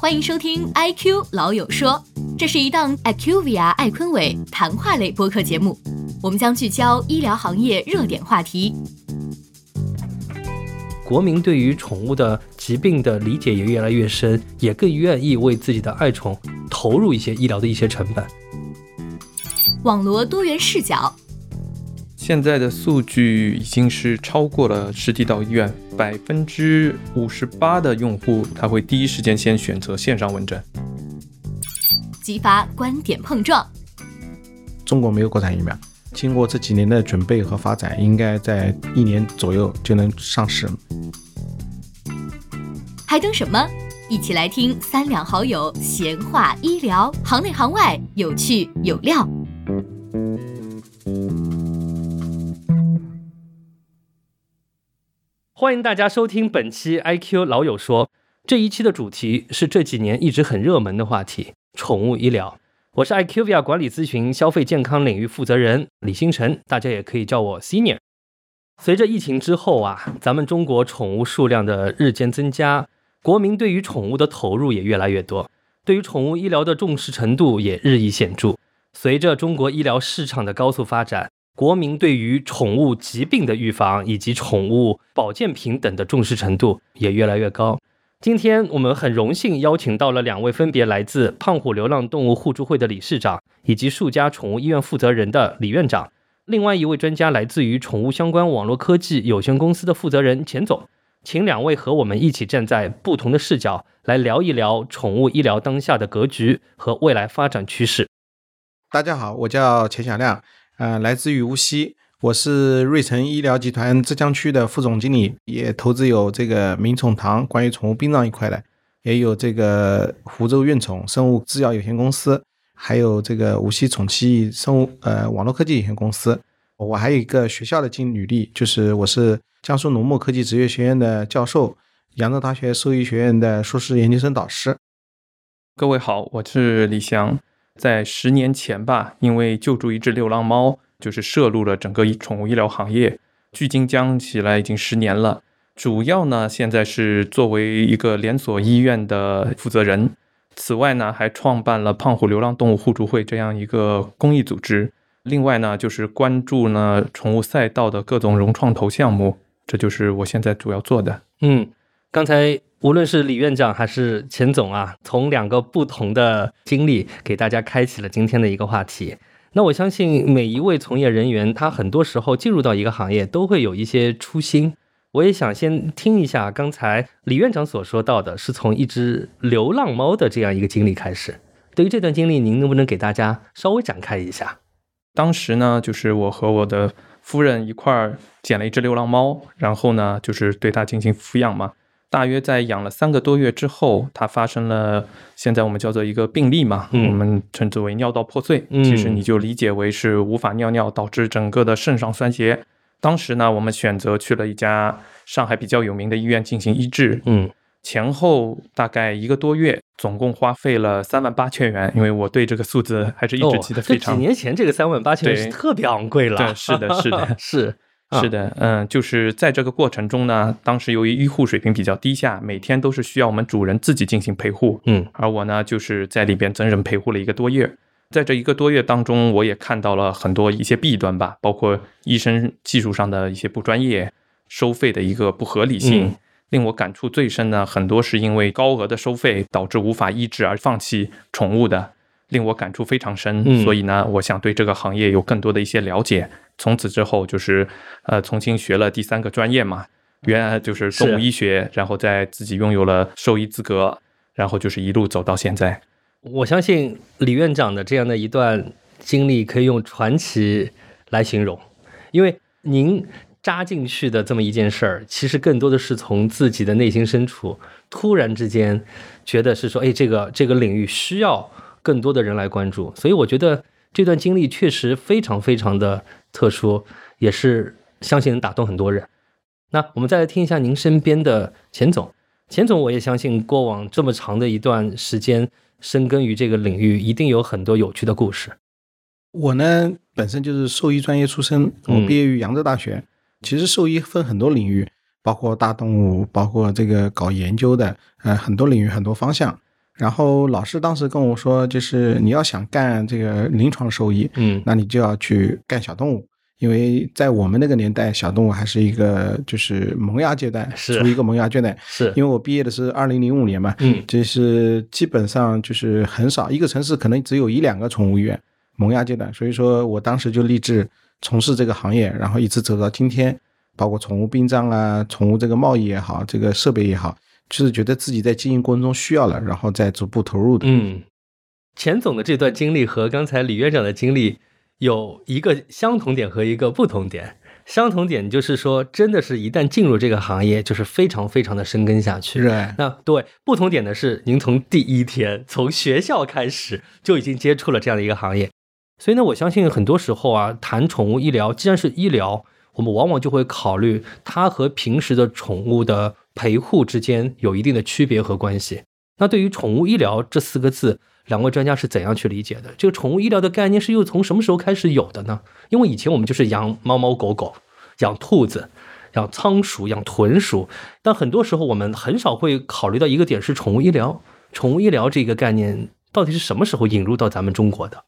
欢迎收听《IQ 老友说》，这是一档 IQVIA 艾坤伟谈话类播客节目。我们将聚焦医疗行业热点话题。国民对于宠物的疾病的理解也越来越深，也更愿意为自己的爱宠投入一些医疗的一些成本。网罗多元视角。现在的数据已经是超过了实体到医院，百分之五十八的用户他会第一时间先选择线上问诊，激发观点碰撞。中国没有国产疫苗，经过这几年的准备和发展，应该在一年左右就能上市。还等什么？一起来听三两好友闲话医疗，行内行外，有趣有料。欢迎大家收听本期 IQ 老友说。这一期的主题是这几年一直很热门的话题——宠物医疗。我是 IQVIA 管理咨询消费健康领域负责人李星辰，大家也可以叫我 Senior。随着疫情之后啊，咱们中国宠物数量的日渐增加，国民对于宠物的投入也越来越多，对于宠物医疗的重视程度也日益显著。随着中国医疗市场的高速发展，国民对于宠物疾病的预防以及宠物保健品等的重视程度也越来越高。今天我们很荣幸邀请到了两位分别来自胖虎流浪动物互助会的理事长以及数家宠物医院负责人的李院长，另外一位专家来自于宠物相关网络科技有限公司的负责人钱总，请两位和我们一起站在不同的视角来聊一聊宠物医疗当下的格局和未来发展趋势。大家好，我叫钱小亮。呃，来自于无锡，我是瑞成医疗集团浙江区的副总经理，也投资有这个名宠堂关于宠物殡葬一块的，也有这个湖州运宠生物制药有限公司，还有这个无锡宠妻生物呃网络科技有限公司。我还有一个学校的经履历，就是我是江苏农牧科技职业学院的教授，扬州大学兽医学院的硕士研究生导师。各位好，我是李翔。在十年前吧，因为救助一只流浪猫，就是涉入了整个宠物医疗行业。距今将起来已经十年了。主要呢，现在是作为一个连锁医院的负责人。此外呢，还创办了胖虎流浪动物互助会这样一个公益组织。另外呢，就是关注呢宠物赛道的各种融创投项目。这就是我现在主要做的。嗯，刚才。无论是李院长还是钱总啊，从两个不同的经历给大家开启了今天的一个话题。那我相信每一位从业人员，他很多时候进入到一个行业都会有一些初心。我也想先听一下刚才李院长所说到的，是从一只流浪猫的这样一个经历开始。对于这段经历，您能不能给大家稍微展开一下？当时呢，就是我和我的夫人一块儿捡了一只流浪猫，然后呢，就是对它进行抚养嘛。大约在养了三个多月之后，它发生了现在我们叫做一个病例嘛，我们称之为尿道破碎。其实你就理解为是无法尿尿，导致整个的肾上酸竭。当时呢，我们选择去了一家上海比较有名的医院进行医治。嗯，前后大概一个多月，总共花费了三万八千元。因为我对这个数字还是一直记得非常。几年前这个三万八千元是特别昂贵了。对，是的，是的，是。是的，嗯，就是在这个过程中呢，当时由于医护水平比较低下，每天都是需要我们主人自己进行陪护，嗯，而我呢，就是在里边整整陪护了一个多月。在这一个多月当中，我也看到了很多一些弊端吧，包括医生技术上的一些不专业，收费的一个不合理性。令我感触最深呢，很多是因为高额的收费导致无法医治而放弃宠物的，令我感触非常深。所以呢，我想对这个行业有更多的一些了解。从此之后就是，呃，重新学了第三个专业嘛，原来就是动物医学，然后在自己拥有了兽医资格，然后就是一路走到现在。我相信李院长的这样的一段经历可以用传奇来形容，因为您扎进去的这么一件事儿，其实更多的是从自己的内心深处突然之间觉得是说，哎，这个这个领域需要更多的人来关注，所以我觉得这段经历确实非常非常的。特殊也是相信能打动很多人。那我们再来听一下您身边的钱总。钱总，我也相信过往这么长的一段时间深耕于这个领域，一定有很多有趣的故事。我呢，本身就是兽医专业出身，我毕业于扬州大学。其实兽医分很多领域，包括大动物，包括这个搞研究的，呃，很多领域很多方向。然后老师当时跟我说，就是你要想干这个临床兽医，嗯那你就要去干小动物，因为在我们那个年代，小动物还是一个就是萌芽阶段，是处于一个萌芽阶段。是，因为我毕业的是二零零五年嘛，嗯就是基本上就是很少，一个城市可能只有一两个宠物医院，萌芽阶段。所以说我当时就立志从事这个行业，然后一直走到今天，包括宠物殡葬啊、宠物这个贸易也好，这个设备也好，就是觉得自己在经营过程中需要了，然后再逐步投入的。嗯，钱总的这段经历和刚才李院长的经历有一个相同点和一个不同点。相同点就是说，真的是一旦进入这个行业，就是非常非常的深耕下去。热爱。那对不同点的是，您从第一天从学校开始就已经接触了这样的一个行业，所以呢，我相信很多时候啊，谈宠物医疗，既然是医疗，我们往往就会考虑它和平时的宠物的陪护之间有一定的区别和关系。那对于宠物医疗这四个字，两位专家是怎样去理解的？这个宠物医疗的概念是又从什么时候开始有的呢？因为以前我们就是养猫猫狗狗，养兔子。养仓鼠、养豚鼠，但很多时候我们很少会考虑到一个点是宠物医疗。宠物医疗这个概念到底是什么时候引入到咱们中国的？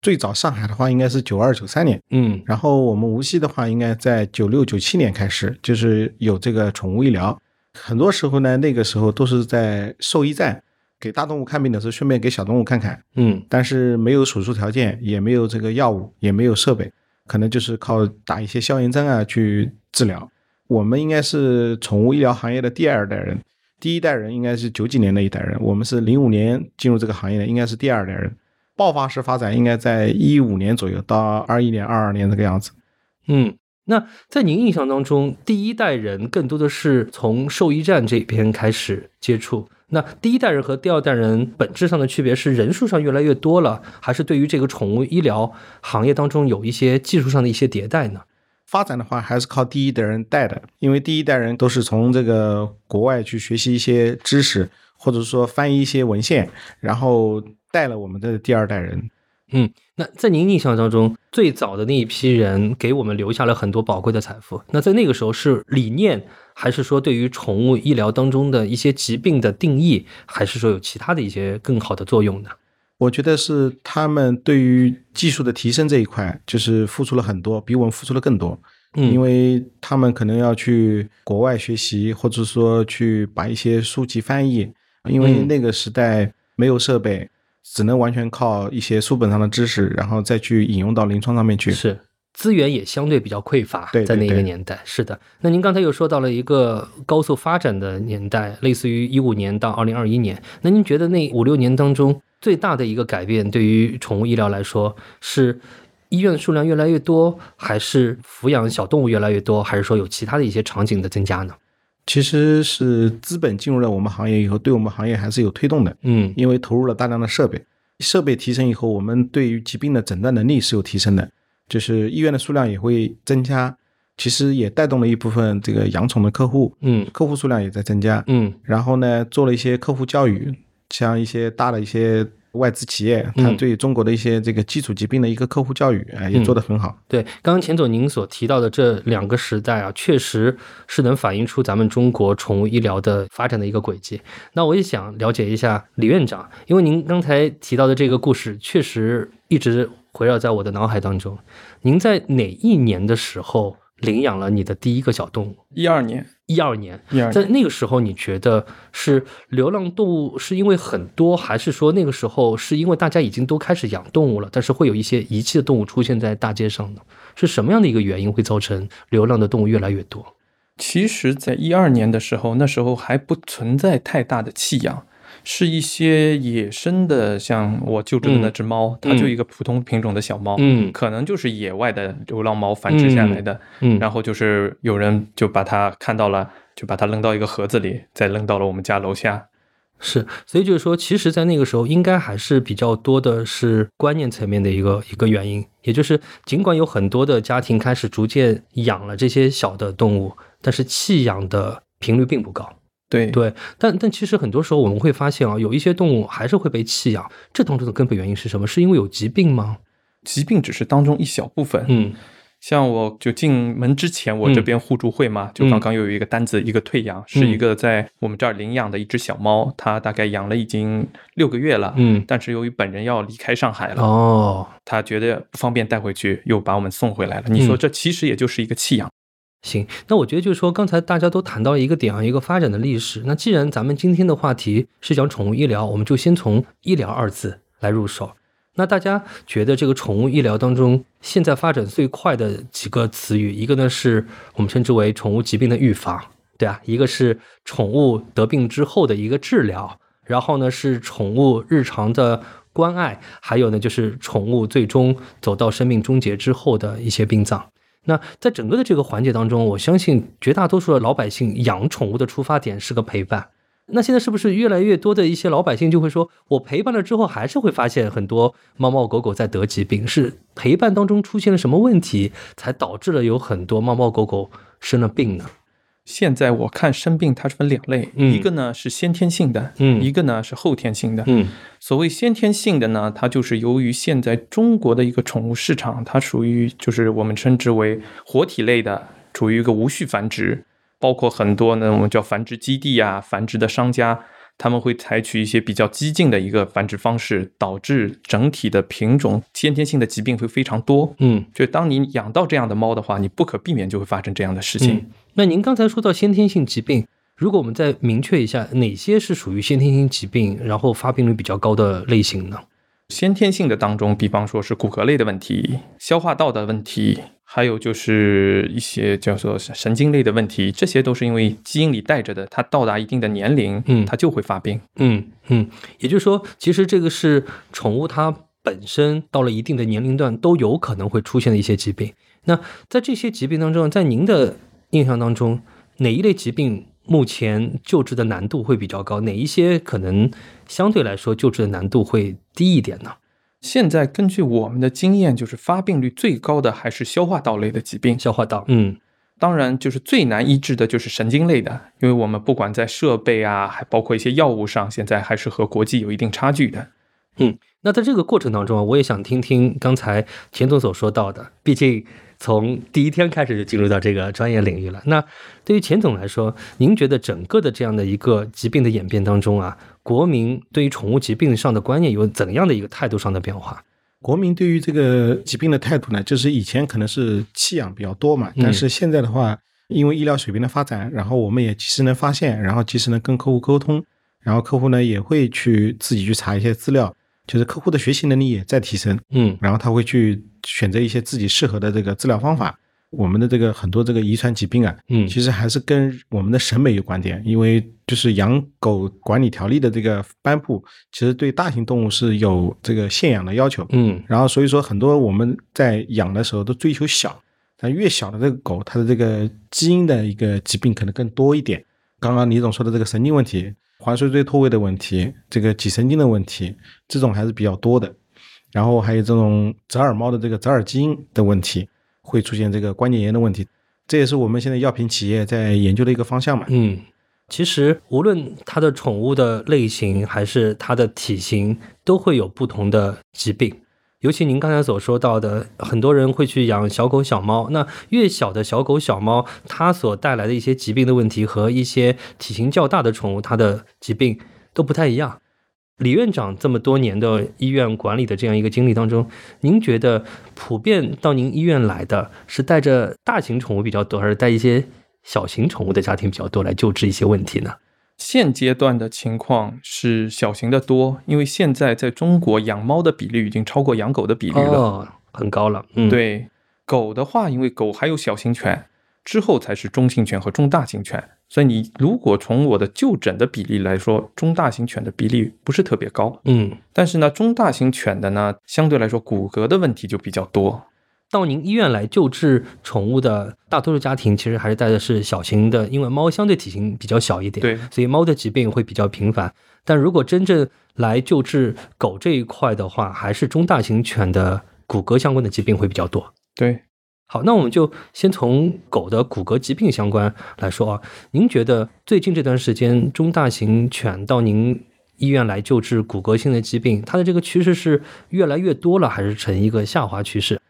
最早上海的话应该是九二九三年，嗯然后我们无锡的话应该在九六九七年开始，就是有这个宠物医疗。很多时候呢，那个时候都是在兽医站给大动物看病的时候，顺便给小动物看看。嗯但是没有手术条件，也没有这个药物，也没有设备，可能就是靠打一些消炎针啊去治疗。我们应该是宠物医疗行业的第二代人，第一代人应该是九几年的一代人，我们是零五年进入这个行业的，应该是第二代人。爆发式发展应该在一五年左右到二一年、二二年这个样子。嗯。那在您印象当中，第一代人更多的是从兽医站这边开始接触。那第一代人和第二代人本质上的区别是人数上越来越多了，还是对于这个宠物医疗行业当中有一些技术上的一些迭代呢？发展的话，还是靠第一代人带的，因为第一代人都是从这个国外去学习一些知识，或者说翻译一些文献，然后带了我们的第二代人。嗯，那在您印象当中，最早的那一批人给我们留下了很多宝贵的财富。那在那个时候是理念，还是说对于宠物医疗当中的一些疾病的定义，还是说有其他的一些更好的作用呢？我觉得是他们对于技术的提升这一块，就是付出了很多，比我们付出了更多。嗯，因为他们可能要去国外学习，或者说去把一些书籍翻译，因为嗯那个时代没有设备，只能完全靠一些书本上的知识，然后再去引用到临床上面去。是资源也相对比较匮乏，对对在那个对年代，是的。那您刚才又说到了一个高速发展的年代，类似于一五年到二零二一年。那您觉得那五六年当中最大的一个改变，对于宠物医疗来说，是医院数量越来越多，还是抚养小动物越来越多，还是说有其他的一些场景的增加呢？其实是资本进入了我们行业以后，对我们行业还是有推动的，嗯。因为投入了大量的设备，设备提升以后，我们对于疾病的诊断能力是有提升的，就是医院的数量也会增加，其实也带动了一部分这个养宠的客户，嗯。客户数量也在增加。嗯。然后呢，做了一些客户教育，像一些大的一些外资企业，它嗯对中国的一些这个基础疾病的一个客户教育啊、也做得很好。对，刚刚钱总您所提到的这两个时代啊，确实是能反映出咱们中国宠物医疗的发展的一个轨迹。那我也想了解一下李院长，因为您刚才提到的这个故事，确实一直围绕在我的脑海当中。您在哪一年的时候领养了你的第一个小动物？一二年，一二年，一二年，在那个时候，你觉得是流浪动物是因为很多，还是说那个时候是因为大家已经都开始养动物了，但是会有一些遗弃的动物出现在大街上呢？是什么样的一个原因会造成流浪的动物越来越多？其实，在一二年的时候，那时候还不存在太大的弃养，是一些野生的，像我救治的那只猫，它就一个普通品种的小猫，嗯。可能就是野外的流浪猫繁殖下来的，嗯，然后就是有人就把它看到了，就把它扔到一个盒子里，再扔到了我们家楼下。是，所以就是说，其实，在那个时候，应该还是比较多的是观念层面的一个一个原因，也就是尽管有很多的家庭开始逐渐养了这些小的动物，但是弃养的频率并不高。对对，但但其实很多时候我们会发现啊，有一些动物还是会被弃养，这当中的根本原因是什么？是因为有疾病吗？疾病只是当中一小部分。嗯像我就进门之前，我这边互助会嘛，就刚刚又有一个单子，一个退养，是一个在我们这儿领养的一只小猫，它大概养了已经六个月了，嗯，但是由于本人要离开上海了，哦，他觉得不方便带回去，又把我们送回来了。你说这其实也就是一个弃养。行，那我觉得就是说，刚才大家都谈到一个点啊，一个发展的历史。那既然咱们今天的话题是讲宠物医疗，我们就先从医疗二字来入手。那大家觉得这个宠物医疗当中，现在发展最快的几个词语，一个呢是我们称之为宠物疾病的预防，对啊，一个是宠物得病之后的一个治疗，然后呢是宠物日常的关爱，还有呢就是宠物最终走到生命终结之后的一些殡葬。那在整个的这个环节当中，我相信绝大多数的老百姓养宠物的出发点是个陪伴。那现在是不是越来越多的一些老百姓就会说，我陪伴了之后，还是会发现很多猫猫狗狗在得疾病，是陪伴当中出现了什么问题，才导致了有很多猫猫狗狗生了病呢？现在我看生病它是分两类，嗯。一个呢是先天性的，嗯。一个呢是后天性的。嗯。所谓先天性的呢，它就是由于现在中国的一个宠物市场，它属于就是我们称之为活体类的，处于一个无序繁殖，包括很多呢我们叫繁殖基地啊、繁殖的商家，他们会采取一些比较激进的一个繁殖方式，导致整体的品种先天性的疾病会非常多。嗯就当你养到这样的猫的话，你不可避免就会发生这样的事情。嗯。那您刚才说到先天性疾病，如果我们再明确一下，哪些是属于先天性疾病，然后发病率比较高的类型呢？先天性的当中，比方说是骨骼类的问题、消化道的问题，还有就是一些叫做神经类的问题，这些都是因为基因里带着的，它到达一定的年龄，嗯它就会发病。嗯嗯，也就是说，其实这个是宠物它本身到了一定的年龄段都有可能会出现的一些疾病。那在这些疾病当中，在您的印象当中，哪一类疾病目前救治的难度会比较高？哪一些可能相对来说救治的难度会低一点呢？现在根据我们的经验，就是发病率最高的还是消化道类的疾病。消化道，嗯当然，就是最难医治的就是神经类的，因为我们不管在设备啊，还包括一些药物上，现在还是和国际有一定差距的。嗯。那在这个过程当中啊，我也想听听刚才钱总所说到的，毕竟从第一天开始就进入到这个专业领域了。那对于钱总来说，您觉得整个的这样的一个疾病的演变当中啊，国民对于宠物疾病上的观念有怎样的一个态度上的变化？国民对于这个疾病的态度呢，就是以前可能是弃养比较多嘛，但是现在的话，因为医疗水平的发展，然后我们也及时能发现，然后及时能跟客户沟通，然后客户呢也会去自己去查一些资料，就是客户的学习能力也在提升，嗯然后他会去选择一些自己适合的这个治疗方法。我们的这个很多这个遗传疾病啊，嗯其实还是跟我们的审美有关点，因为就是养狗管理条例的这个颁布，其实对大型动物是有这个限养的要求。嗯然后所以说很多我们在养的时候都追求小，但越小的这个狗，它的这个基因的一个疾病可能更多一点。刚刚李总说的这个神经问题、环髓椎脱位的问题、这个脊神经的问题，这种还是比较多的。然后还有这种折耳猫的这个折耳基因的问题，会出现这个关节炎的问题，这也是我们现在药品企业在研究的一个方向嘛。嗯，其实无论它的宠物的类型还是它的体型，都会有不同的疾病。尤其您刚才所说到的，很多人会去养小狗、小猫。那越小的小狗、小猫，它所带来的一些疾病的问题和一些体型较大的宠物，它的疾病都不太一样。李院长这么多年的医院管理的这样一个经历当中，您觉得普遍到您医院来的是带着大型宠物比较多，还是带一些小型宠物的家庭比较多来救治一些问题呢？现阶段的情况是小型的多，因为现在在中国养猫的比例已经超过养狗的比例了。哦，很高了。嗯，，对，狗的话，因为狗还有小型犬，之后才是中型犬和中大型犬。所以你如果从我的就诊的比例来说，中大型犬的比例不是特别高。嗯，但是呢，中大型犬的呢，相对来说骨骼的问题就比较多。到您医院来救治宠物的大多数家庭，其实还是带的是小型的，因为猫相对体型比较小一点，对，所以猫的疾病会比较频繁。但如果真正来救治狗这一块的话，还是中大型犬的骨骼相关的疾病会比较多。对，好，那我们就先从狗的骨骼疾病相关来说啊。您觉得最近这段时间中大型犬到您医院来救治骨骼性的疾病，它的这个趋势是越来越多了，还是呈一个下滑趋势？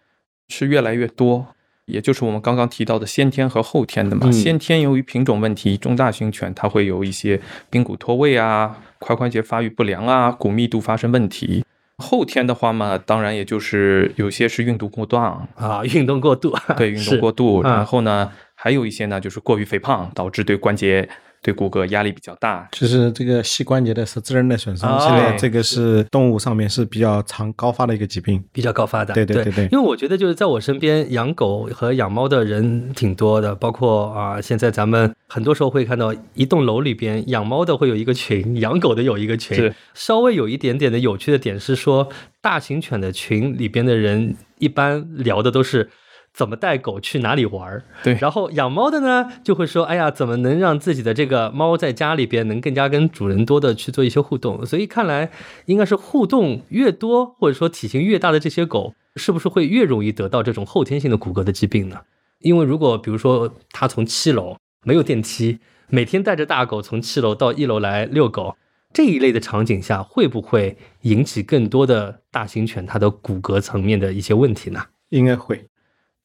是越来越多。也就是我们刚刚提到的先天和后天的嘛。嗯先天由于品种问题，中大型犬它会有一些髌骨脱位啊、髋关节发育不良啊、骨密度发生问题。后天的话嘛，当然也就是有些是运动过段，啊，运动过度，对运动 过度，嗯。然后呢，还有一些呢就是过于肥胖，导致对关节、对骨骼压力比较大。就是这个膝关节的是自然的损伤，哦现在这个是动物上面是比较常高发的一个疾病。比较高发的。对对对对因为我觉得就是在我身边养狗和养猫的人挺多的，包括啊，现在咱们很多时候会看到一栋楼里边养猫的会有一个群，养狗的有一个群。是稍微有一点点的有趣的点是说，大型犬的群里边的人一般聊的都是。怎么带狗去哪里玩儿？对然后养猫的呢，就会说：“哎呀，怎么能让自己的这个猫在家里边能更加跟主人多的去做一些互动？”所以看来，应该是互动越多，或者说体型越大的这些狗，是不是会越容易得到这种后天性的骨骼的疾病呢？因为如果比如说它从七楼没有电梯，每天带着大狗从七楼到一楼来遛狗，这一类的场景下，会不会引起更多的大型犬它的骨骼层面的一些问题呢？应该会，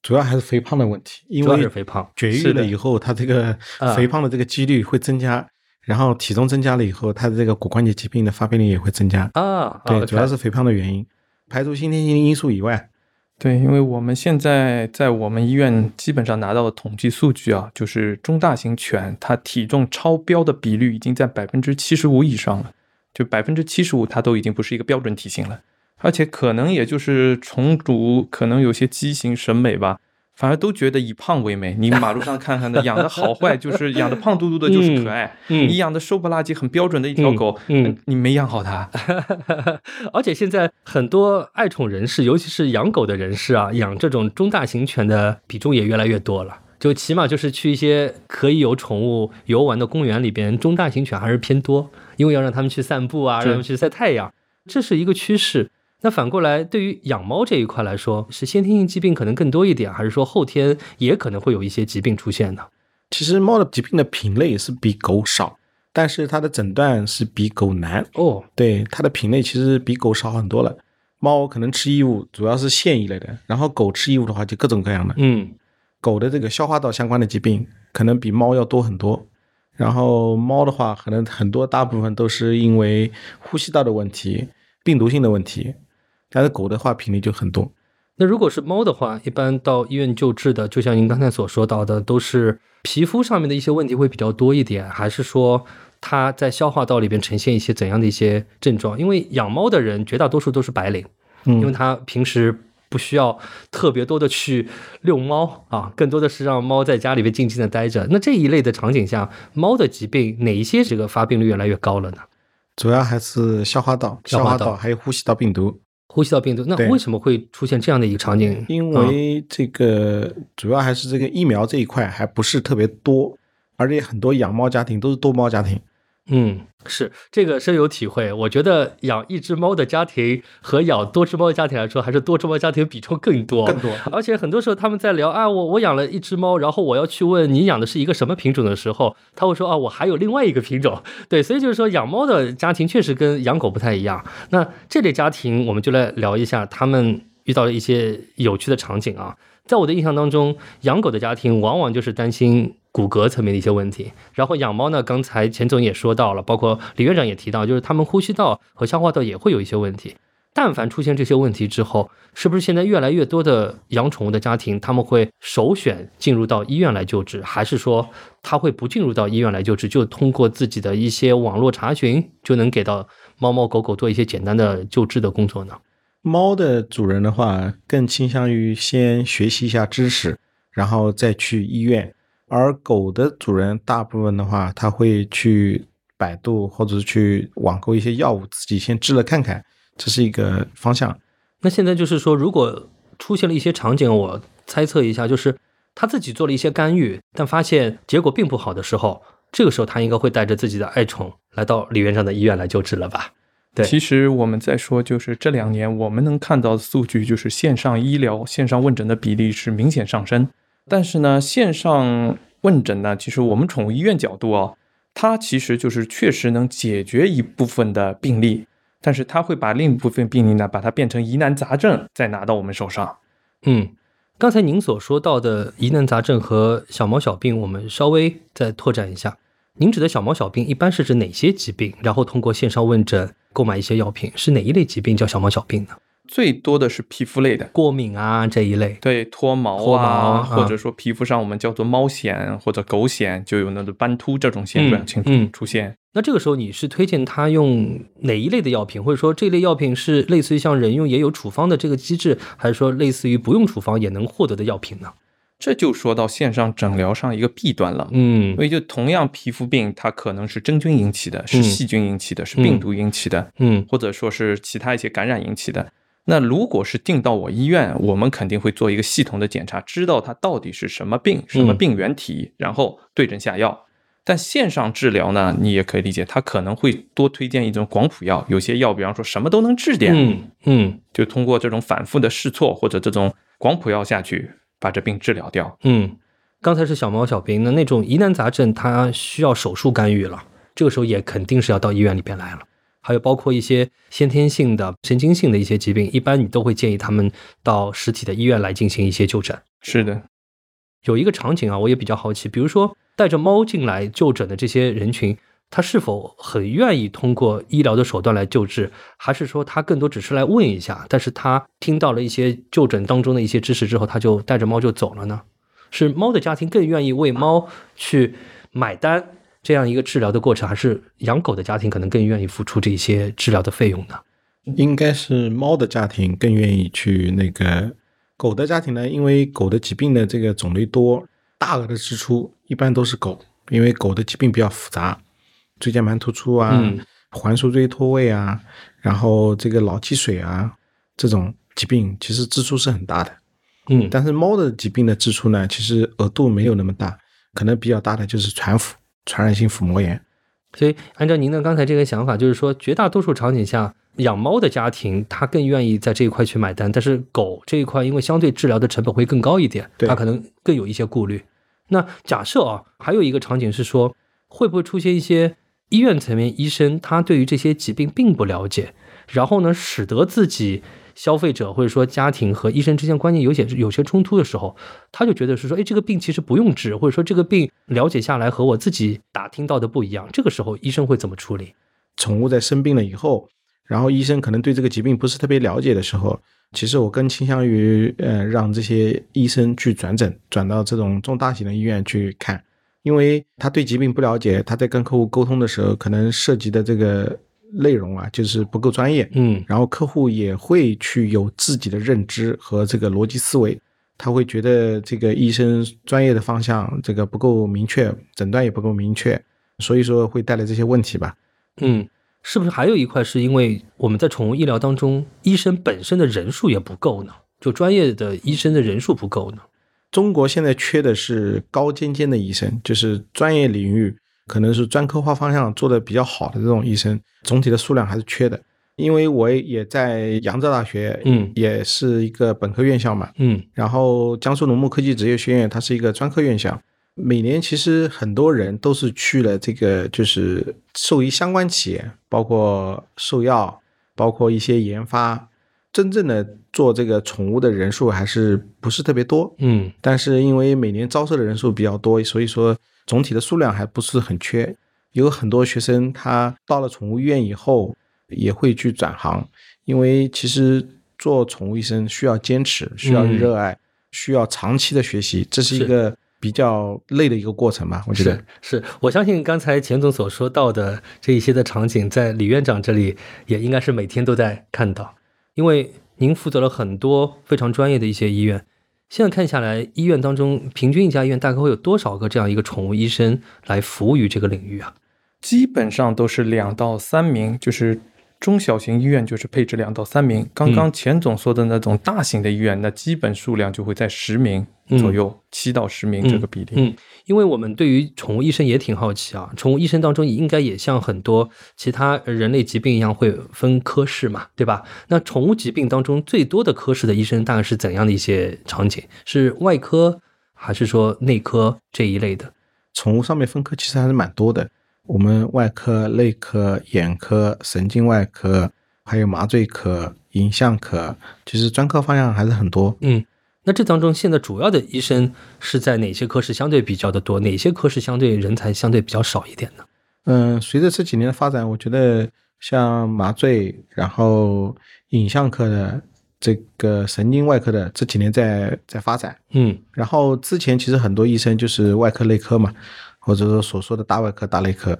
主要还是肥胖的问题，因为肥胖。绝育了以后，它这个啊肥胖的这个几率会增加，然后体重增加了以后，它的这个骨关节疾病的发病率也会增加。啊，对主要是肥胖的原因。排除先天性因素以外，对，因为我们现在在我们医院基本上拿到的统计数据啊，就是中大型犬它体重超标的比率已经在百分之七十五以上了，就百分之七十五它都已经不是一个标准体型了，而且可能也就是虫族可能有些畸形审美吧。反而都觉得以胖为美。你马路上看看的，养的好坏，就是养的胖嘟嘟的，就是可爱；嗯你养的瘦不拉几、很标准的一条狗，你没养好它。而且现在很多爱宠人士，尤其是养狗的人士啊，养这种中大型犬的比重也越来越多了。就起码就是去一些可以有宠物游玩的公园里边，中大型犬还是偏多，因为要让它们去散步啊，是让它们去晒太阳，这是一个趋势。那反过来，对于养猫这一块来说，是先天性疾病可能更多一点，还是说后天也可能会有一些疾病出现呢？其实猫的疾病的品类是比狗少，但是它的诊断是比狗难。哦，对，它的品类其实比狗少很多了。猫可能吃异物，主要是腺一类的，然后狗吃异物的话就各种各样的。嗯狗的这个消化道相关的疾病可能比猫要多很多。然后猫的话，可能很多大部分都是因为呼吸道的问题、病毒性的问题，但是狗的话频率就很多。那如果是猫的话，一般到医院救治的，就像您刚才所说到的，都是皮肤上面的一些问题会比较多一点，还是说它在消化道里边呈现一些怎样的一些症状？因为养猫的人绝大多数都是白领，因为嗯，他平时不需要特别多的去遛猫啊，更多的是让猫在家里边静静的待着。那这一类的场景下，猫的疾病哪一些这个发病率越来越高了呢？主要还是消化道、消化道还有呼吸道病毒。呼吸道病毒，那为什么会出现这样的一个场景？因啊为这个主要还是这个疫苗这一块还不是特别多，而且很多养猫家庭都是多猫家庭。嗯，是这个深有体会。我觉得养一只猫的家庭和养多只猫的家庭来说，还是多只猫家庭比重更多。更多而且很多时候他们在聊啊，我我养了一只猫，然后我要去问你养的是一个什么品种的时候，他会说啊，我还有另外一个品种。对，所以就是说养猫的家庭确实跟养狗不太一样。那这类家庭，我们就来聊一下他们遇到的一些有趣的场景啊。在我的印象当中，养狗的家庭往往就是担心骨骼层面的一些问题，然后养猫呢，刚才钱总也说到了，包括李院长也提到，就是他们呼吸道和消化道也会有一些问题。但凡出现这些问题之后，是不是现在越来越多的养宠物的家庭，他们会首选进入到医院来救治，还是说他会不进入到医院来救治，就通过自己的一些网络查询就能给到猫猫狗狗做一些简单的救治的工作呢？猫的主人的话，更倾向于先学习一下知识，然后再去医院；而狗的主人大部分的话，他会去百度或者去网购一些药物，自己先治了看看，这是一个方向。那现在就是说，如果出现了一些场景，我猜测一下，就是他自己做了一些干预，但发现结果并不好的时候，这个时候他应该会带着自己的爱宠来到李院长的医院来救治了吧？对其实我们在说，就是这两年我们能看到的数据，就是线上医疗、线上问诊的比例是明显上升。但是呢，线上问诊呢，其实我们宠物医院角度啊，它其实就是确实能解决一部分的病例，但是它会把另一部分病例呢，把它变成疑难杂症，再拿到我们手上。嗯，刚才您所说到的疑难杂症和小毛小病，我们稍微再拓展一下。您指的小毛小病一般是指哪些疾病？然后通过线上问诊购买一些药品，是哪一类疾病叫小毛小病呢？最多的是皮肤类的，过敏啊这一类。对，脱毛脱毛啊，啊或者说皮肤上我们叫做猫癣或者狗癣，就有那种斑秃这种现象情嗯出现。那这个时候你是推荐他用哪一类的药品，或者说这类药品是类似于像人用也有处方的这个机制，还是说类似于不用处方也能获得的药品呢？这就说到线上诊疗上一个弊端了。嗯因为就同样皮肤病，它可能是真菌引起的，是嗯细菌引起的，是病毒引起的，嗯或者说是其他一些感染引起的。那如果是进到我医院，我们肯定会做一个系统的检查，知道它到底是什么病、什么病原体，然后对症下药。但线上治疗呢，你也可以理解，它可能会多推荐一种广谱药，有些药，比方说什么都能治点，嗯嗯就通过这种反复的试错或者这种广谱药下去，把这病治疗掉。嗯。刚才是小猫小病，那那种疑难杂症，它需要手术干预了，这个时候也肯定是要到医院里边来了。还有包括一些先天性的、神经性的一些疾病，一般你都会建议他们到实体的医院来进行一些就诊。是的，有一个场景啊，我也比较好奇，比如说带着猫进来就诊的这些人群，他是否很愿意通过医疗的手段来救治，还是说他更多只是来问一下，但是他听到了一些就诊当中的一些知识之后，他就带着猫就走了呢？是猫的家庭更愿意为猫去买单这样一个治疗的过程，还是养狗的家庭可能更愿意付出这些治疗的费用呢？应该是猫的家庭更愿意去那个，狗的家庭呢，因为狗的疾病的这个种类多，大额的支出一般都是狗，因为狗的疾病比较复杂，椎间盘突出啊、嗯环枢椎脱位啊，然后这个脑积水啊这种疾病，其实支出是很大的。嗯，但是猫的疾病的支出呢，其实额度没有那么大，可能比较大的就是传腹、传染性腹膜炎。所以，按照您的刚才这个想法，就是说，绝大多数场景下，养猫的家庭他更愿意在这一块去买单，但是狗这一块，因为相对治疗的成本会更高一点，对它可能更有一些顾虑。那假设啊，还有一个场景是说，会不会出现一些医院层面医生他对于这些疾病并不了解，然后呢，使得自己消费者或者说家庭和医生之间观念有些有些冲突的时候，他就觉得是说，哎，这个病其实不用治，或者说这个病了解下来和我自己打听到的不一样。这个时候医生会怎么处理？宠物在生病了以后，然后医生可能对这个疾病不是特别了解的时候，其实我更倾向于呃让这些医生去转诊，转到这种中大型的医院去看，因为他对疾病不了解，他在跟客户沟通的时候，可能涉及的这个内容啊，就是不够专业，嗯然后客户也会去有自己的认知和这个逻辑思维，他会觉得这个医生专业的方向这个不够明确，诊断也不够明确，所以说会带来这些问题吧。嗯，是不是还有一块是因为我们在宠物医疗当中，医生本身的人数也不够呢？就专业的医生的人数不够呢？中国现在缺的是高尖尖的医生，就是专业领域可能是专科化方向做的比较好的这种医生，总体的数量还是缺的。因为我也在扬州大学，嗯也是一个本科院校嘛，嗯然后江苏农牧科技职业学院它是一个专科院校，每年其实很多人都是去了这个就是兽医相关企业，包括兽药，包括一些研发，真正的做这个宠物的人数还是不是特别多。嗯但是因为每年招收的人数比较多，所以说总体的数量还不是很缺。有很多学生他到了宠物医院以后也会去转行，因为其实做宠物医生需要坚持，需要嗯热爱，需要长期的学习，这是一个比较累的一个过程吧。我觉得是是，我相信刚才钱总所说到的这一些的场景，在李院长这里也应该是每天都在看到，因为您负责了很多非常专业的一些医院。现在看下来，医院当中平均一家医院大概会有多少个这样一个宠物医生来服务于这个领域啊？基本上都是两到三名，就是中小型医院就是配置两到三名。刚刚钱总说的那种大型的医院，那基本数量就会在十名左右，七、到十名这个比例。嗯，因为我们对于宠物医生也挺好奇啊，宠物医生当中应该也像很多其他人类疾病一样会分科室嘛，对吧？那宠物疾病当中最多的科室的医生大概是怎样的一些场景？是外科还是说内科这一类的？宠物上面分科其实还是蛮多的，我们外科、内科、眼科、神经外科，还有麻醉科、影像科，其实专科方向还是很多。嗯，那这当中现在主要的医生是在哪些科室相对比较的多，哪些科室相对人才相对比较少一点呢？嗯，随着这几年的发展，我觉得像麻醉，然后影像科的这个神经外科的这几年在在发展。嗯然后之前其实很多医生就是外科内科嘛，或者说所说的大外科、大内科。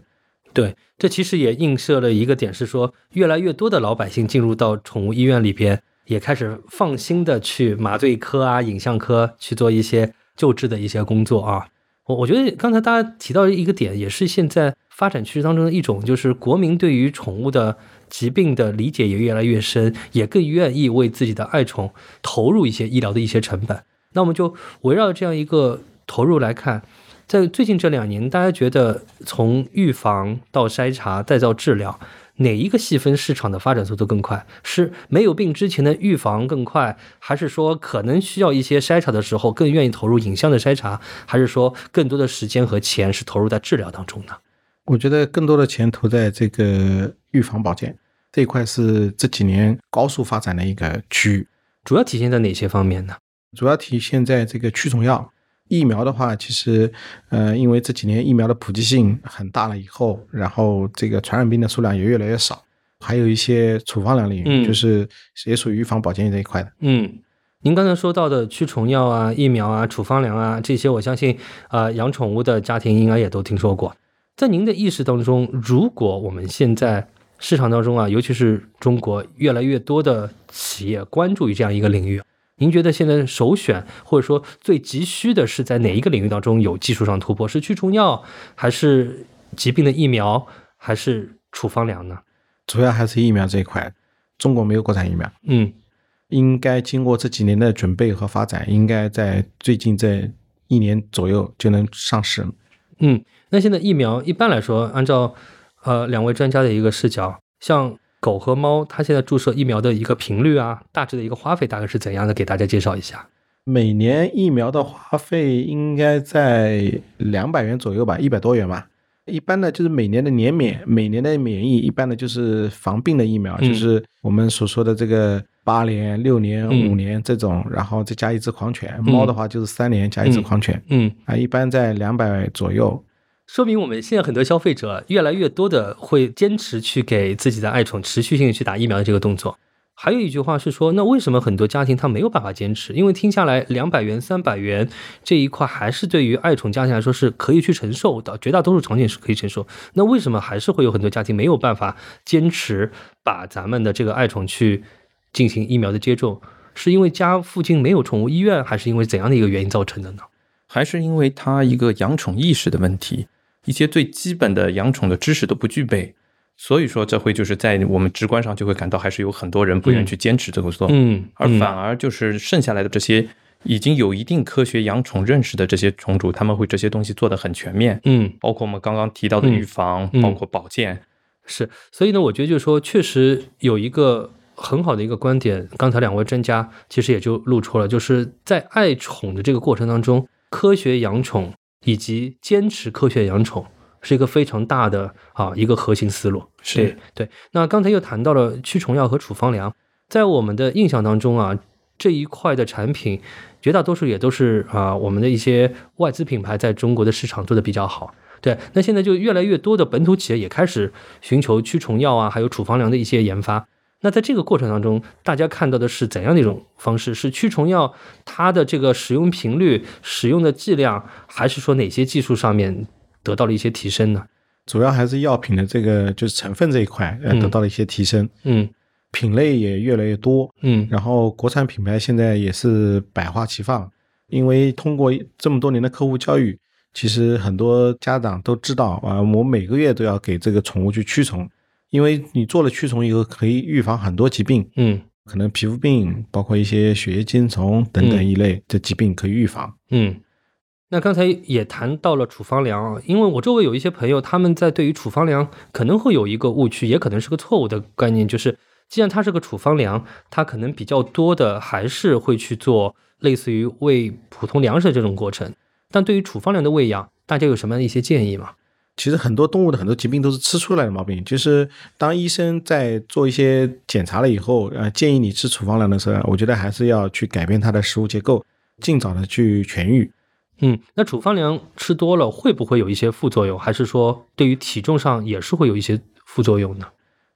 对，这其实也映射了一个点，是说越来越多的老百姓进入到宠物医院里边，也开始放心的去麻醉科啊、影像科去做一些救治的一些工作啊。我我觉得刚才大家提到一个点，也是现在发展趋势当中的一种，就是国民对于宠物的疾病的理解也越来越深，也更愿意为自己的爱宠投入一些医疗的一些成本。那我们就围绕这样一个投入来看，在最近这两年，大家觉得从预防到筛查再到治疗，哪一个细分市场的发展速度更快？是没有病之前的预防更快，还是说可能需要一些筛查的时候更愿意投入影像的筛查，还是说更多的时间和钱是投入在治疗当中呢？我觉得更多的钱投在这个预防保健这一块是这几年高速发展的一个区域，主要体现在哪些方面呢？主要体现在这个驱虫药。疫苗的话，其实，呃，因为这几年疫苗的普及性很大了以后，然后这个传染病的数量也越来越少，还有一些处方粮领域，嗯就是也属于预防保健这一块的。嗯，您刚才说到的驱虫药啊、疫苗啊、处方粮啊这些，我相信啊、呃养宠物的家庭应该也都听说过。在您的意识当中，如果我们现在市场当中啊，尤其是中国越来越多的企业关注于这样一个领域，您觉得现在首选或者说最急需的是在哪一个领域当中有技术上突破？是驱虫药，还是疾病的疫苗，还是处方粮呢？主要还是疫苗这一块，中国没有国产疫苗，嗯应该经过这几年的准备和发展，应该在最近这一年左右就能上市。嗯，那现在疫苗一般来说，按照呃两位专家的一个视角，像狗和猫，它现在注射疫苗的一个频率啊，大致的一个花费大概是怎样的？给大家介绍一下。每年疫苗的花费应该在两百元左右吧，一百多元吧。一般呢就是每年的年免，每年的免疫，一般呢就是防病的疫苗，嗯就是我们所说的这个八年、六年、嗯五年这种，然后再加一只狂犬。猫的话就是三年加一只狂犬，嗯，啊，一般在两百左右。说明我们现在很多消费者越来越多的会坚持去给自己的爱宠持续性去打疫苗的这个动作。还有一句话是说，那为什么很多家庭他没有办法坚持？因为听下来两百元、三百元这一块还是对于爱宠家庭来说是可以去承受的，绝大多数场景是可以承受。那为什么还是会有很多家庭没有办法坚持把咱们的这个爱宠去进行疫苗的接种？是因为家附近没有宠物医院，还是因为怎样的一个原因造成的呢？还是因为他一个养宠意识的问题，一些最基本的养宠的知识都不具备，所以说这会就是在我们直观上就会感到还是有很多人不愿意去坚持这个做，嗯，而反而就是剩下来的这些已经有一定科学养宠认识的这些宠主，他们会这些东西做得很全面，嗯。包括我们刚刚提到的嗯预防，嗯。包括保健，是，所以呢，我觉得就是说，确实有一个很好的一个观点，刚才两位专家其实也就露出了，就是在爱宠的这个过程当中，科学养宠以及坚持科学养宠是一个非常大的啊一个核心思路。是对对。那刚才又谈到了驱虫药和处方粮，在我们的印象当中啊，这一块的产品绝大多数也都是啊我们的一些外资品牌在中国的市场做的比较好。对，那现在就越来越多的本土企业也开始寻求驱虫药啊，还有处方粮的一些研发。那在这个过程当中，大家看到的是怎样的一种方式？是驱虫药它的这个使用频率、使用的剂量，还是说哪些技术上面得到了一些提升呢？主要还是药品的这个就是成分这一块，呃，嗯得到了一些提升，嗯品类也越来越多。嗯然后国产品牌现在也是百花齐放，因为通过这么多年的客户教育，其实很多家长都知道啊，我每个月都要给这个宠物去驱虫，因为你做了驱虫以后，可以预防很多疾病，嗯可能皮肤病，包括一些血液精虫等等嗯一类的疾病可以预防。嗯。那刚才也谈到了处方粮啊，因为我周围有一些朋友，他们在对于处方粮可能会有一个误区，也可能是个错误的概念，就是既然它是个处方粮，它可能比较多的还是会去做类似于喂普通粮食的这种过程。但对于处方粮的喂养，大家有什么样的一些建议吗？其实很多动物的很多疾病都是吃出来的毛病，就是当医生在做一些检查了以后，呃，建议你吃处方粮的时候，我觉得还是要去改变它的食物结构，尽早的去痊愈。嗯，那处方粮吃多了会不会有一些副作用？还是说对于体重上也是会有一些副作用呢？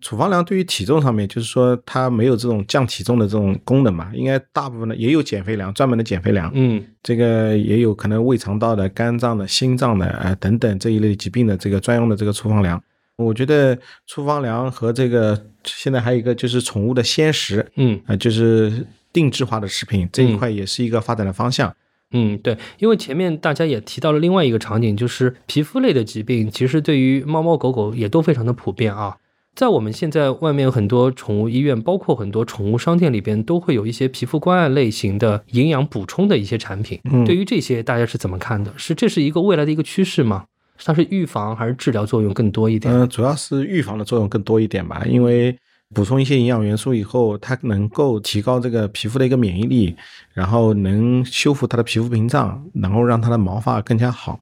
处方粮对于体重上面，就是说它没有这种降体重的这种功能嘛，应该大部分的也有减肥粮，专门的减肥粮，嗯这个也有可能胃肠道的、肝脏的、心脏的呃等等这一类疾病的这个专用的这个处方粮。我觉得处方粮和这个现在还有一个就是宠物的鲜食，嗯啊、就是定制化的食品这一嗯块也是一个发展的方向。嗯，对，因为前面大家也提到了另外一个场景，就是皮肤类的疾病，其实对于猫猫狗狗也都非常的普遍啊。在我们现在外面很多宠物医院，包括很多宠物商店里边，都会有一些皮肤关爱类型的营养补充的一些产品。嗯对于这些，大家是怎么看的？是这是一个未来的一个趋势吗？它是预防还是治疗作用更多一点？嗯、主要是预防的作用更多一点吧，因为补充一些营养元素以后，它能够提高这个皮肤的一个免疫力，然后能修复它的皮肤屏障，然后让它的毛发更加好。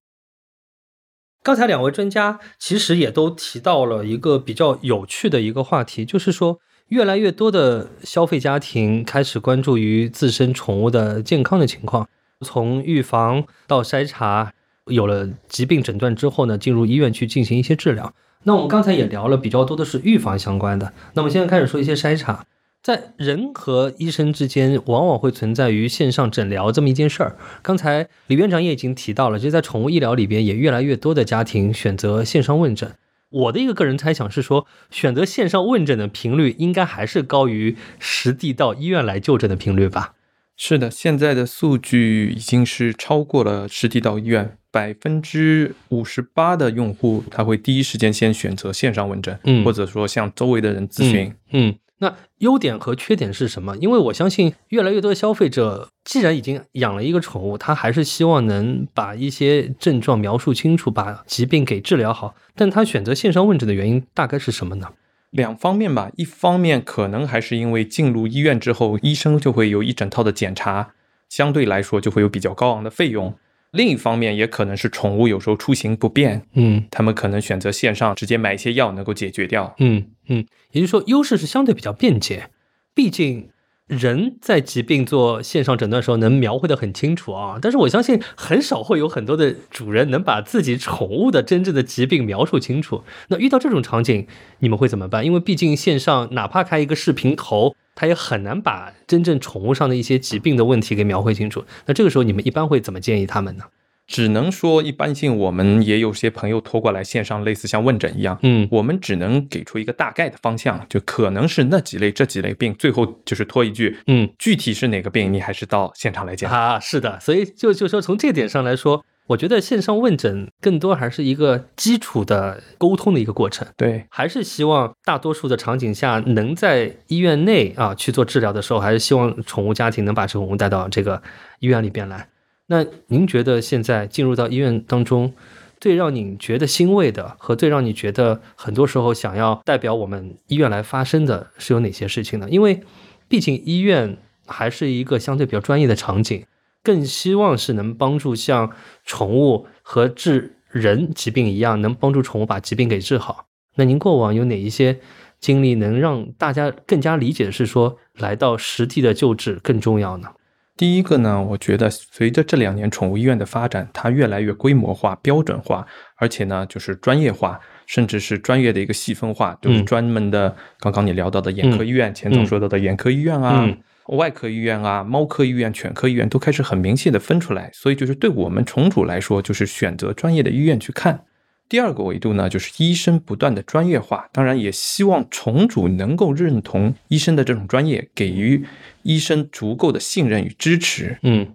刚才两位专家其实也都提到了一个比较有趣的一个话题，就是说越来越多的消费家庭开始关注于自身宠物的健康的情况，从预防到筛查，有了疾病诊断之后呢，进入医院去进行一些治疗。那我们刚才也聊了比较多的是预防相关的，那么现在开始说一些筛查。在人和医生之间，往往会存在于线上诊疗这么一件事儿。刚才李院长也已经提到了，就在宠物医疗里边，也越来越多的家庭选择线上问诊。我的一个个人猜想是说，选择线上问诊的频率应该还是高于实地到医院来就诊的频率吧？是的，现在的数据已经是超过了实地到医院，百分之五十八的用户他会第一时间先选择线上问诊，嗯或者说向周围的人咨询。嗯。嗯，那优点和缺点是什么？因为我相信越来越多的消费者，既然已经养了一个宠物，他还是希望能把一些症状描述清楚，把疾病给治疗好。但他选择线上问诊的原因大概是什么呢？两方面吧，一方面可能还是因为进入医院之后，医生就会有一整套的检查，相对来说就会有比较高昂的费用；另一方面也可能是宠物有时候出行不便，嗯他们可能选择线上直接买一些药能够解决掉。嗯嗯，也就是说，优势是相对比较便捷，毕竟。人在疾病做线上诊断的时候能描绘的很清楚啊，但是我相信很少会有很多的主人能把自己宠物的真正的疾病描述清楚。那遇到这种场景，你们会怎么办？因为毕竟线上哪怕开一个视频头，它也很难把真正宠物上的一些疾病的问题给描绘清楚。那这个时候你们一般会怎么建议他们呢？只能说一般性，我们也有些朋友拖过来线上，类似像问诊一样，嗯我们只能给出一个大概的方向，就可能是那几类这几类病，最后就是拖一句，嗯，具体是哪个病，你还是到现场来讲。啊，是的，所以就就说从这点上来说，我觉得线上问诊更多还是一个基础的沟通的一个过程，对，还是希望大多数的场景下能在医院内啊去做治疗的时候，还是希望宠物家庭能把宠物带到这个医院里边来。那您觉得现在进入到医院当中，最让你觉得欣慰的和最让你觉得很多时候想要代表我们医院来发声的是有哪些事情呢？因为毕竟医院还是一个相对比较专业的场景，更希望是能帮助像宠物和治人疾病一样，能帮助宠物把疾病给治好。那您过往有哪一些经历能让大家更加理解的是说，来到实地的救治更重要呢？第一个呢，我觉得随着这两年宠物医院的发展，它越来越规模化、标准化，而且呢，就是专业化，甚至是专业的一个细分化，就是嗯专门的。刚刚你聊到的眼科医院，前总说到的眼科医院啊。嗯外科医院啊、猫科医院、犬科医院都开始很明确的分出来，所以就是对我们宠主来说，就是选择专业的医院去看。第二个维度呢，就是医生不断的专业化，当然也希望宠主能够认同医生的这种专业，给予医生足够的信任与支持。嗯，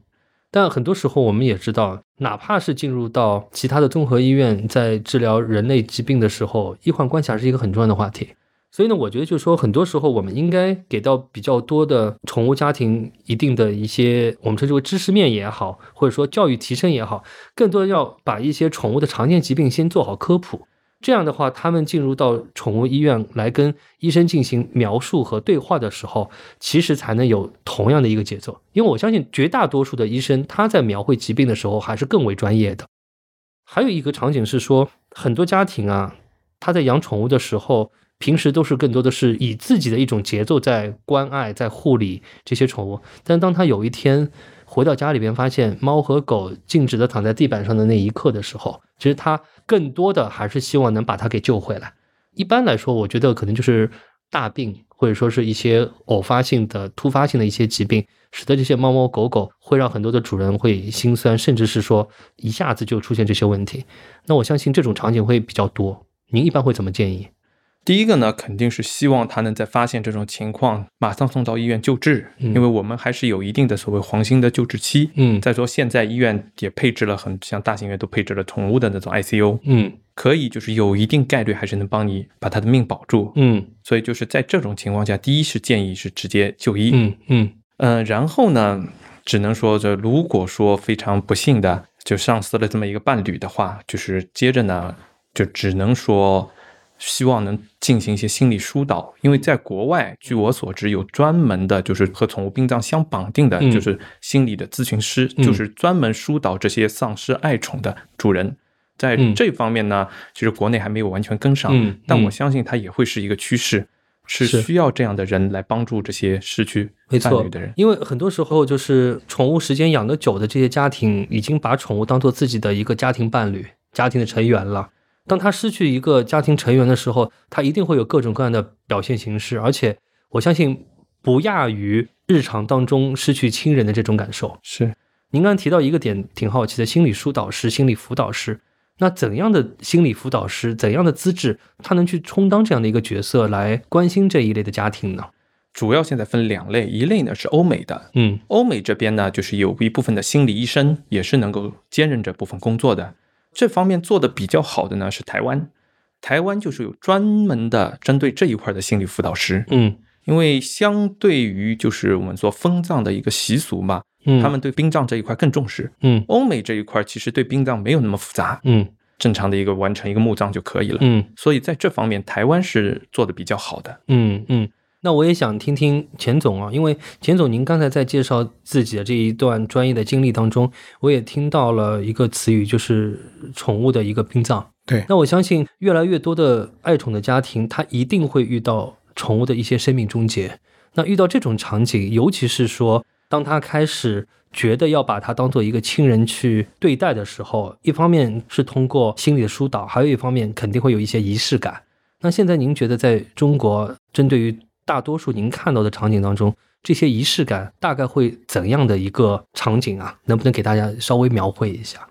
但很多时候我们也知道，哪怕是进入到其他的综合医院，在治疗人类疾病的时候，医患关系还是一个很重要的话题。所以呢，我觉得就是说，很多时候我们应该给到比较多的宠物家庭一定的一些我们称之为知识面也好，或者说教育提升也好，更多要把一些宠物的常见疾病先做好科普。这样的话，他们进入到宠物医院来跟医生进行描述和对话的时候，其实才能有同样的一个节奏。因为我相信绝大多数的医生他在描绘疾病的时候还是更为专业的。还有一个场景是说，很多家庭啊，他在养宠物的时候，平时都是更多的是以自己的一种节奏在关爱、在护理这些宠物。但当他有一天回到家里边发现猫和狗静止的躺在地板上的那一刻的时候，其实他更多的还是希望能把它给救回来。一般来说，我觉得可能就是大病，或者说是一些偶发性的、突发性的一些疾病，使得这些猫猫狗狗会让很多的主人会心酸，甚至是说一下子就出现这些问题。那我相信这种场景会比较多。您一般会怎么建议？第一个呢，肯定是希望他能在发现这种情况，马上送到医院救治，嗯因为我们还是有一定的所谓黄金的救治期。嗯再说现在医院也配置了很像大型医院都配置了宠物的那种 ICU，嗯可以就是有一定概率还是能帮你把他的命保住。嗯所以就是在这种情况下，第一是建议是直接就医。嗯嗯呃，然后呢，只能说这如果说非常不幸的就丧失了这么一个伴侣的话，就是接着呢，就只能说希望能进行一些心理疏导，因为在国外，据我所知，有专门的就是和宠物殡葬相绑定的，嗯就是心理的咨询师，嗯就是专门疏导这些丧失爱宠的主人。在嗯这方面呢，其实国内还没有完全跟上，嗯但我嗯相信它也会是一个趋势，是是需要这样的人来帮助这些失去伴侣的人。因为很多时候就是宠物时间养得久的这些家庭，已经把宠物当做自己的一个家庭伴侣、家庭的成员了。当他失去一个家庭成员的时候，他一定会有各种各样的表现形式，而且我相信不亚于日常当中失去亲人的这种感受。是。您刚刚提到一个点，挺好奇的，心理疏导师、心理辅导师。那怎样的心理辅导师，怎样的资质，他能去充当这样的一个角色，来关心这一类的家庭呢？主要现在分两类，一类呢是欧美的，嗯欧美这边呢就是有一部分的心理医生也是能够兼任这部分工作的。这方面做的比较好的呢是台湾，台湾就是有专门的针对这一块的心理辅导师，嗯因为相对于就是我们说封葬的一个习俗嘛，嗯，他们对殡葬这一块更重视。嗯欧美这一块其实对殡葬没有那么复杂，嗯正常的一个完成一个墓葬就可以了。嗯所以在这方面，台湾是做的比较好的。嗯嗯。那我也想听听钱总啊，因为钱总您刚才在介绍自己的这一段专业的经历当中，我也听到了一个词语，就是宠物的一个殡葬。对那我相信越来越多的爱宠的家庭，他一定会遇到宠物的一些生命终结。那遇到这种场景，尤其是说当他开始觉得要把它当做一个亲人去对待的时候，一方面是通过心理的疏导，还有一方面肯定会有一些仪式感。那现在您觉得在中国，针对于大多数您看到的场景当中，这些仪式感大概会怎样的一个场景啊？能不能给大家稍微描绘一下？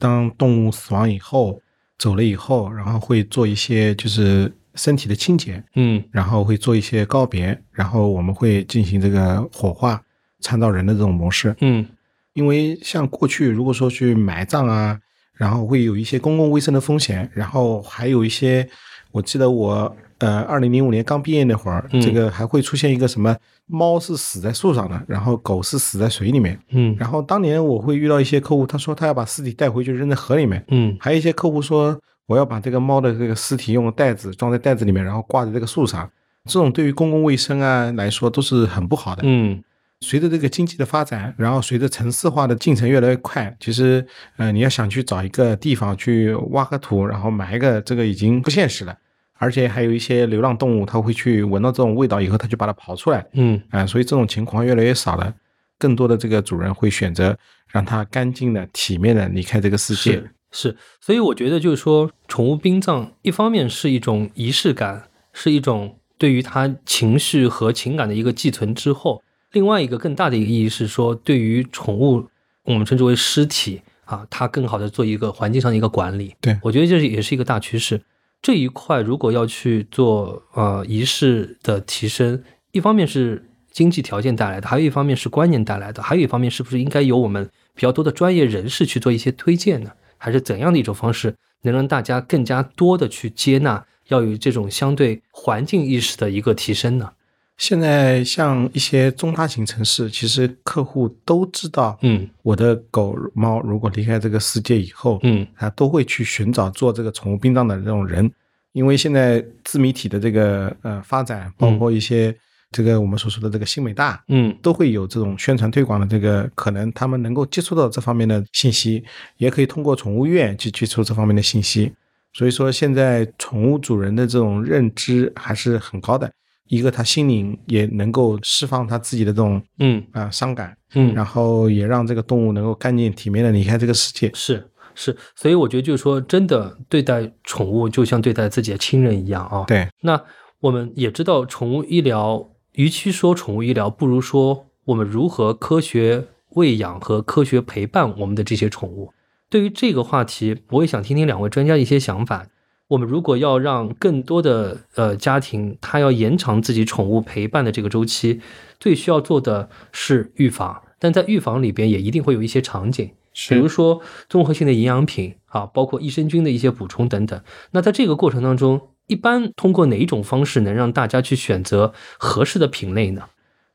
当动物死亡以后，走了以后，然后会做一些就是身体的清洁，嗯然后会做一些告别，然后我们会进行这个火化、参照人的这种模式。嗯因为像过去如果说去埋葬啊，然后会有一些公共卫生的风险，然后还有一些，我记得我呃二零零五年刚毕业那会儿，嗯这个还会出现一个什么猫是死在树上的，然后狗是死在水里面。嗯然后当年我会遇到一些客户，他说他要把尸体带回去扔在河里面，嗯还有一些客户说我要把这个猫的这个尸体用袋子装在袋子里面，然后挂在这个树上。这种对于公共卫生啊来说都是很不好的。嗯随着这个经济的发展，然后随着城市化的进程越来越快，其实呃你要想去找一个地方去挖个土，然后埋一个，这个已经不现实了。而且还有一些流浪动物，它会去闻到这种味道以后，它就把它刨出来。嗯啊、所以这种情况越来越少了。更多的这个主人会选择让它干净的、体面的离开这个世界。是是，所以我觉得就是说，宠物殡葬一方面是一种仪式感，是一种对于它情绪和情感的一个寄存之后，另外一个更大的一个意义是说，对于宠物，我们称之为尸体啊，它更好的做一个环境上的一个管理。对我觉得这是也是一个大趋势。这一块如果要去做呃仪式的提升，一方面是经济条件带来的，还有一方面是观念带来的，还有一方面是不是应该由我们比较多的专业人士去做一些推荐呢？还是怎样的一种方式能让大家更加多的去接纳，要有这种相对环境意识的一个提升呢？现在像一些中大型城市，其实客户都知道，嗯我的狗猫如果离开这个世界以后，嗯他都会去寻找做这个宠物殡葬的这种人，因为现在自媒体的这个呃发展，包括一些这个我们所说的这个新美大，嗯都会有这种宣传推广的这个可能，他们能够接触到这方面的信息，也可以通过宠物院去接触这方面的信息。所以说，现在宠物主人的这种认知还是很高的。一个他心灵也能够释放他自己的这种嗯啊、伤感，嗯，然后也让这个动物能够干净体面的离开这个世界。是是，所以我觉得就是说，真的对待宠物就像对待自己的亲人一样啊。对，那我们也知道，宠物医疗，与其说宠物医疗，不如说我们如何科学喂养和科学陪伴我们的这些宠物。对于这个话题，我也想听听两位专家的一些想法。我们如果要让更多的呃家庭，他要延长自己宠物陪伴的这个周期，最需要做的是预防。但在预防里边，也一定会有一些场景，比如说综合性的营养品啊，包括益生菌的一些补充等等。那在这个过程当中，一般通过哪一种方式能让大家去选择合适的品类呢？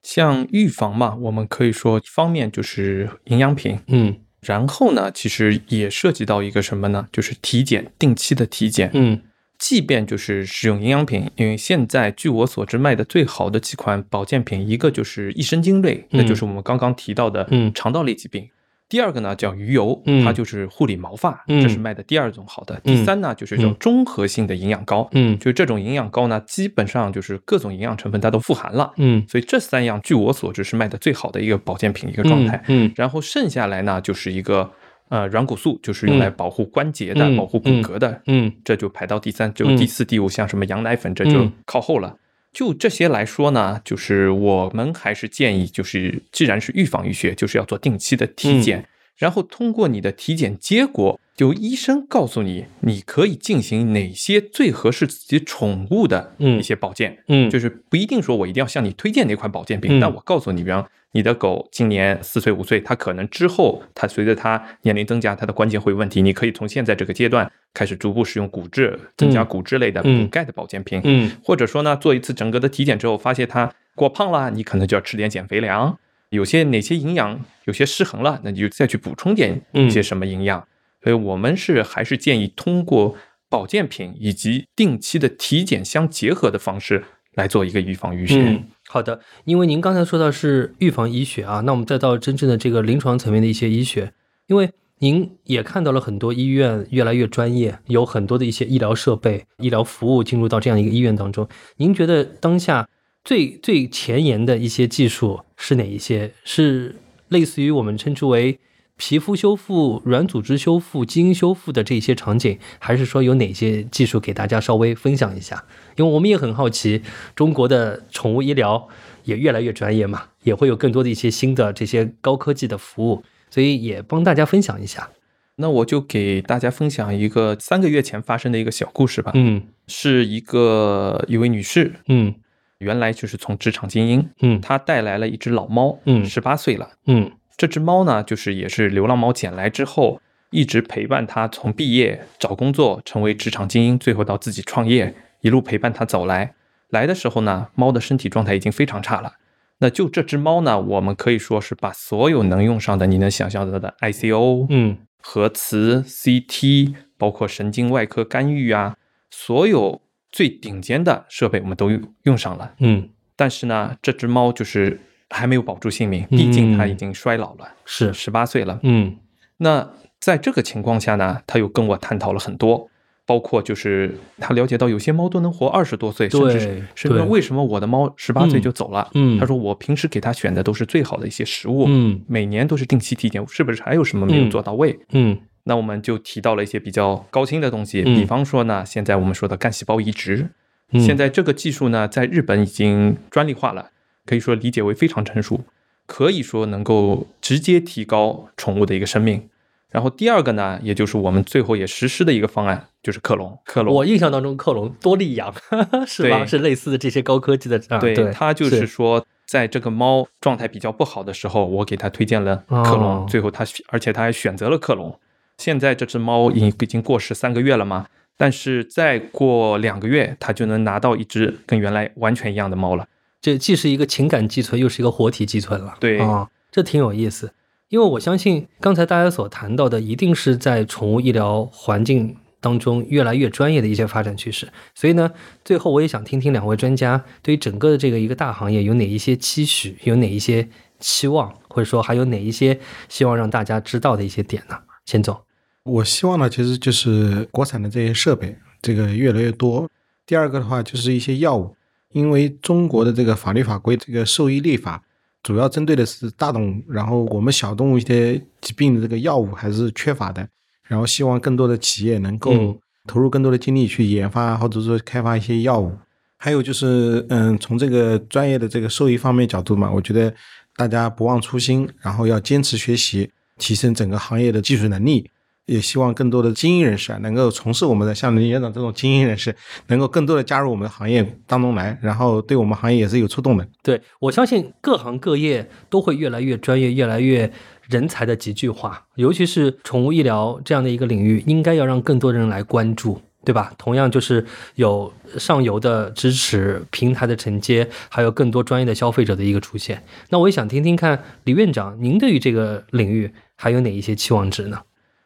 像预防嘛，我们可以说一方面就是营养品，嗯然后呢，其实也涉及到一个什么呢？就是体检，定期的体检。嗯即便就是使用营养品，因为现在据我所知卖的最好的几款保健品，一个就是益生菌类，那就是我们刚刚提到的嗯肠道类疾病。第二个呢叫鱼油，嗯。它就是护理毛发，嗯。这是卖的第二种好的。嗯。第三呢就是这种综合性的营养膏，嗯。就这种营养膏呢，基本上就是各种营养成分它都富含了。嗯。所以这三样，据我所知是卖的最好的一个保健品一个状态。嗯。然后剩下来呢，就是一个呃软骨素，就是用来嗯。保护关节的、嗯。保护骨骼的，嗯。这就排到第三，就嗯。第四、第五，像什么羊奶粉，这就嗯。靠后了。就这些来说呢，就是我们还是建议，就是既然是预防医学，就是要做定期的嗯体检，然后通过你的体检结果，由医生告诉你，你可以进行哪些最合适自己宠物的一些保健。嗯，就是不一定说我一定要向你推荐哪款保健品，嗯但我告诉你，比方你的狗今年四岁五岁，它可能之后它随着它年龄增加，它的关节会有问题，你可以从现在这个阶段开始逐步使用骨质，增加骨质类的嗯补钙的保健品，嗯或者说呢，做一次整个的体检之后，发现它过胖了，你可能就要吃点减肥粮。有些哪些营养有些失衡了，那你就再去补充点一些什么营养。所以我们是还是建议通过保健品以及定期的体检相结合的方式来做一个预防医学。好的。因为您刚才说到是预防医学啊，那我们再到真正的这个临床层面的一些医学，因为您也看到了很多医院越来越专业，有很多的一些医疗设备、医疗服务进入到这样一个医院当中。您觉得当下最最前沿的一些技术是哪一些？是类似于我们称之为皮肤修复、软组织修复、基因修复的这些场景，还是说有哪些技术给大家稍微分享一下？因为我们也很好奇，中国的宠物医疗也越来越专业嘛，也会有更多的一些新的这些高科技的服务，所以也帮大家分享一下。那我就给大家分享一个三个月前发生的一个小故事吧。嗯是一个一位女士，嗯原来就是从职场精英，嗯她带来了一只老猫，嗯十八岁了。嗯这只猫呢，就是也是流浪猫捡来之后，一直陪伴它从毕业、找工作、成为职场精英，最后到自己创业，一路陪伴它走来。来的时候呢，猫的身体状态已经非常差了。那就这只猫呢，我们可以说是把所有能用上的、你能想象到的 ICO、嗯核磁、CT，包括神经外科干预啊，所有最顶尖的设备我们都用用上了。嗯，但是呢，这只猫就是还没有保住性命，毕竟它嗯已经衰老了，是。十八岁了。嗯。那在这个情况下呢，他又跟我探讨了很多，包括就是他了解到有些猫都能活二十多岁，甚至对是甚至为什么我的猫十八岁就走了？嗯。他说我平时给他选的都是最好的一些食物，嗯。每年都是定期体检，是不是还有什么没有嗯做到位？嗯。那我们就提到了一些比较高清的东西，嗯。比方说呢，现在我们说的干细胞移植，嗯，现在这个技术呢，在日本已经专利化了，可以说理解为非常成熟，可以说能够直接提高宠物的一个生命。然后第二个呢，也就是我们最后也实施的一个方案，就是克隆。克隆，我印象当中克隆多利养 是吧？是类似的这些高科技的啊，对对，它就是说，在这个猫状态比较不好的时候，我给它推荐了克隆，哦最后它而且它还选择了克隆。现在这只猫已已经过世三个月了嘛，但是再过两个月，它就能拿到一只跟原来完全一样的猫了。这既是一个情感寄存，又是一个活体寄存了。对啊，这挺有意思。因为我相信刚才大家所谈到的，一定是在宠物医疗环境当中越来越专业的一些发展趋势。所以呢，最后我也想听听两位专家对于整个的这个一个大行业有哪一些期许，有哪一些期望，或者说还有哪一些希望让大家知道的一些点呢？钱总，我希望呢，其实就是国产的这些设备这个越来越多。第二个的话，就是一些药物，因为中国的这个法律法规，这个兽医立法主要针对的是大动物，然后我们小动物一些疾病的这个药物还是缺乏的，然后希望更多的企业能够嗯投入更多的精力去研发或者说开发一些药物。还有就是，嗯，从这个专业的这个兽医方面角度嘛，我觉得大家不忘初心，然后要坚持学习，提升整个行业的技术能力。也希望更多的精英人士啊，能够从事我们的像林院长这种精英人士，能够更多的加入我们的行业当中来，然后对我们行业也是有触动的。对我相信各行各业都会越来越专业，越来越人才的集聚化，尤其是宠物医疗这样的一个领域，应该要让更多人来关注。对吧？同样就是有上游的支持、平台的承接，还有更多专业的消费者的一个出现。那我也想听听看，李院长，您对于这个领域还有哪一些期望值呢？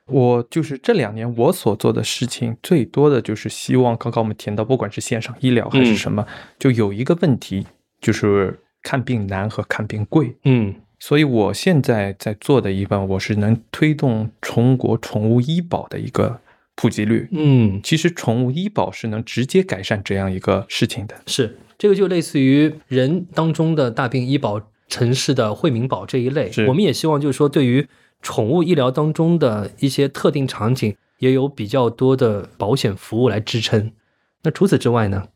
我就是这两年我所做的事情，最多的就是希望刚刚我们提到，不管是线上医疗还是什么，就有一个问题，就是看病难和看病贵。嗯所以我现在在做的一半，我是能推动中国宠物医保的一个普及率。嗯，其实宠物医保是能直接改善这样一个事情的。是这个就类似于人当中的大病医保、城市的惠民保这一类是。我们也希望就是说，对于宠物医疗当中的一些特定场景，也有比较多的保险服务来支撑。那除此之外呢？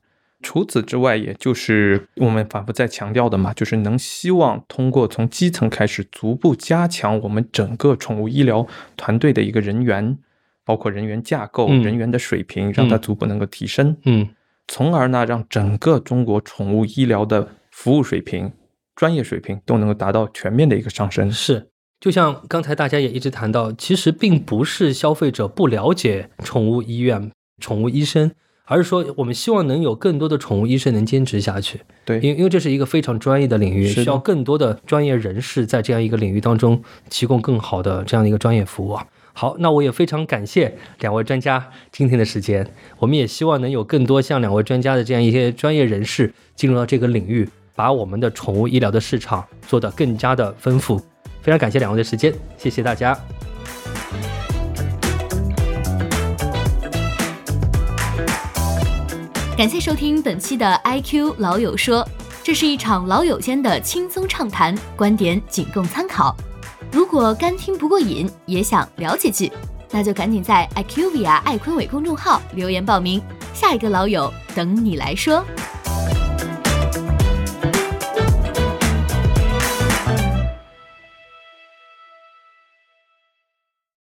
除此之外，也就是我们反复在强调的嘛，就是能希望通过从基层开始，逐步加强我们整个宠物医疗团队的一个人员，包括人员架构、嗯人员的水平，让它嗯逐步能够提升，嗯从而呢，让整个中国宠物医疗的服务水平、专业水平都能够达到全面的一个上升。是。就像刚才大家也一直谈到，其实并不是消费者不了解宠物医院、宠物医生，而是说我们希望能有更多的宠物医生能坚持下去。对，因为因为这是一个非常专业的领域，需要更多的专业人士在这样一个领域当中提供更好的这样的一个专业服务啊。好，那我也非常感谢两位专家今天的时间，我们也希望能有更多像两位专家的这样一些专业人士进入到这个领域，把我们的宠物医疗的市场做得更加的丰富。非常感谢两位的时间，谢谢大家。感谢收听本期的 IQ 老友说，这是一场老友间的轻松畅谈，观点仅供参考。如果干听不过瘾，也想了解句，那就赶紧在 IQVIA 爱坤伟公众号留言报名，下一个老友等你来说。